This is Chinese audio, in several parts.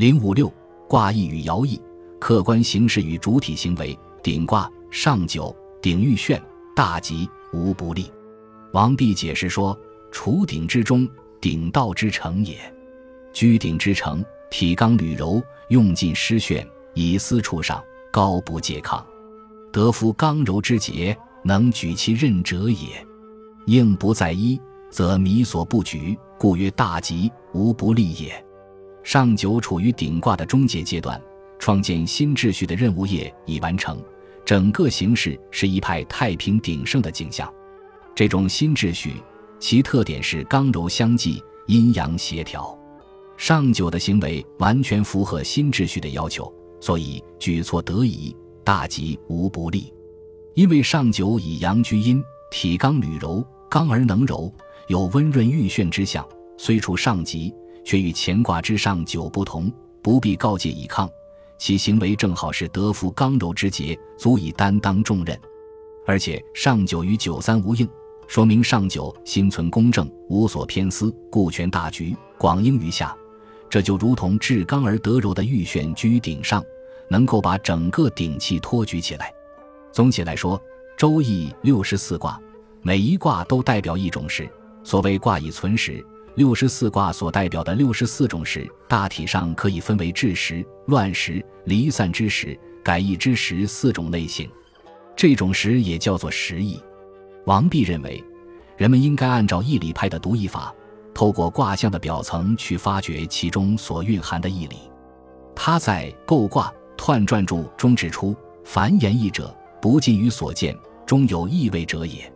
零五六卦意与爻意，客观形式与主体行为。顶卦上九，顶欲炫，大吉，无不利。王弼解释说：“处鼎之中，鼎道之成也。居鼎之成，体刚履柔，用尽失炫，以思处上，高不借抗。得夫刚柔之节，能举其任者也。应不在一，则靡所不举，故曰大吉，无不利也。”上九处于顶卦的终结阶段。创建新秩序的任务业已完成，整个形势是一派太平鼎盛的景象。这种新秩序，其特点是刚柔相济、阴阳协调。上九的行为完全符合新秩序的要求，所以举措得宜，大吉无不利。因为上九以阳居阴，体刚履柔，刚而能柔，有温润玉炫之象，虽处上吉，却与乾卦之上九不同，不必告诫以抗。其行为正好是德福刚柔之节，足以担当重任，而且上九与九三无应，说明上九心存公正，无所偏私，顾全大局，广应于下。这就如同至刚而得柔的玉旋居于顶上，能够把整个顶气托举起来。总体来说，《周易》六十四卦，每一卦都代表一种时。所谓卦以存时。六十四卦所代表的六十四种时，大体上可以分为治时、乱时、离散之时、改易之时四种类型。这种时也叫做时易。王弼认为，人们应该按照易理派的读易法，透过卦象的表层去发掘其中所蕴含的义理。他在《构卦彖传注》中指出：“凡言易者，不尽于所见，终有意味者也。”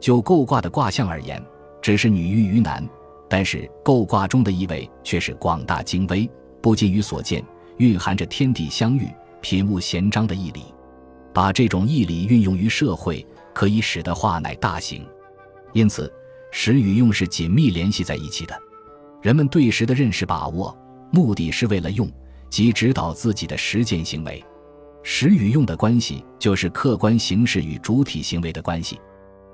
就构卦的卦象而言，只是女欲于男。但是构卦中的意味却是广大精微，不尽于所见，蕴含着天地相遇、品物贤章的义理。把这种义理运用于社会，可以使得化乃大行。因此，时与用是紧密联系在一起的。人们对时的认识把握，目的是为了用，即指导自己的实践行为。时与用的关系，就是客观形式与主体行为的关系。《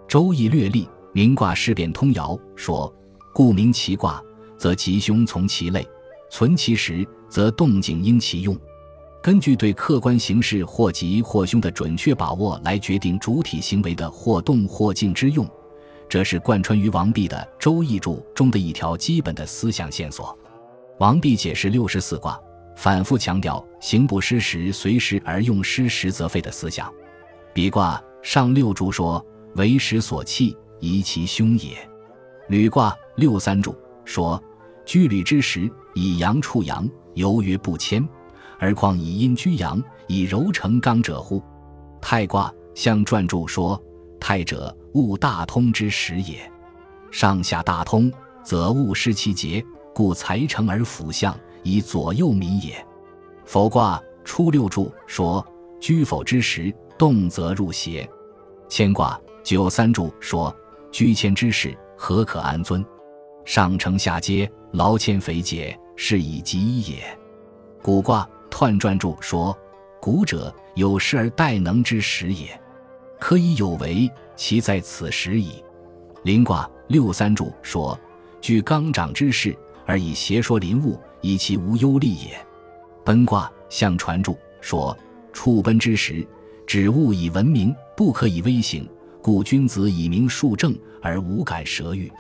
周易略历》名卦事变通爻说。故名其卦，则吉凶从其类，存其时，则动静应其用。根据对客观形势或吉或凶的准确把握来决定主体行为的或动或静之用，这是贯穿于王弼的《周易注》中的一条基本的思想线索。王弼解释六十四卦，反复强调“行不失时，随时而用失时则废”的思想。比卦上六注说：“为时所弃，宜其凶也。”履卦六三注说：“居履之时，以阳处阳，犹曰不谦；而况以阴居阳，以柔成刚者乎？”太卦象传注说：“太者，物大通之时也。上下大通，则物失其节，故才成而辅相，以左右民也。”否卦初六注说：“居否之时，动则入邪。”谦卦九三注说：“居谦之时。”何可安尊？上承下接，劳谦肥解，是以吉也。古卦彖传注说：“古者有时而待能之时也，可以有为，其在此时矣。”临卦六三注说：“据刚长之势，而以邪说临物，以其无忧虑也。”奔卦象传注说：“处奔之时，指物以文明，不可以微行。”故君子以明数正而无敢舌欲。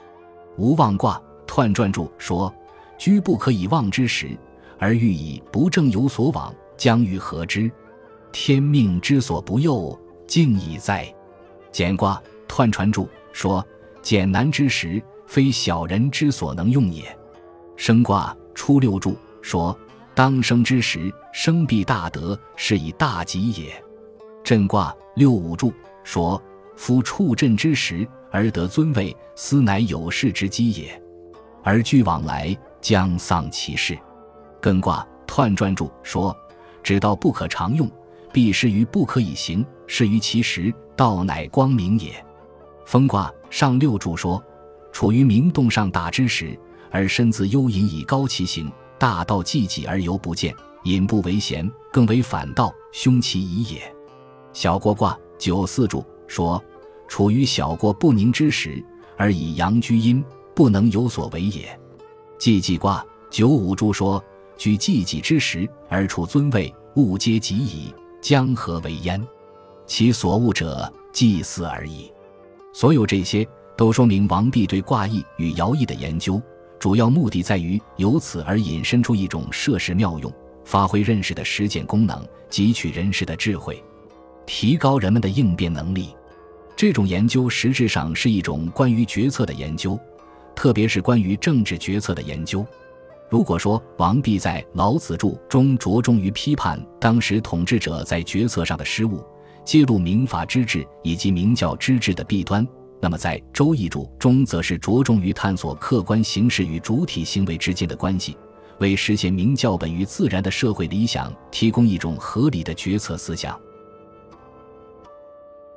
无妄卦彖传注说：居不可以忘之时，而欲以不正有所往，将于何之？天命之所不佑，敬以哉！简卦彖传注说：简难之时，非小人之所能用也。生卦初六注说：当生之时，生必大德，是以大吉也。震卦六五注说。夫处震之时而得尊位，斯乃有事之机也；而居往来，将丧其事。艮卦彖传注说：只道不可常用，必失于不可以行，失于其时，道乃光明也。风卦上六注说：处于明洞上大之时，而身自幽隐以高其行，大道寂寂而犹不见，隐不为贤，更为反道，凶其已也。小过卦九四注。说，处于小过不宁之时，而以阳居阴，不能有所为也。既济卦九五注说，居济己之时而处尊位，物皆己矣，将何为焉？其所恶者，祭祀而已。所有这些都说明王弼对卦意与爻意的研究，主要目的在于由此而引申出一种设事妙用、发挥认识的实践功能，汲取人事的智慧，提高人们的应变能力。这种研究实质上是一种关于决策的研究，特别是关于政治决策的研究。如果说王弼在《老子著》中着重于批判当时统治者在决策上的失误，揭露民法之治以及明教之治的弊端，那么在《周易注》中则是着重于探索客观形式与主体行为之间的关系，为实现明教本于自然的社会理想提供一种合理的决策思想。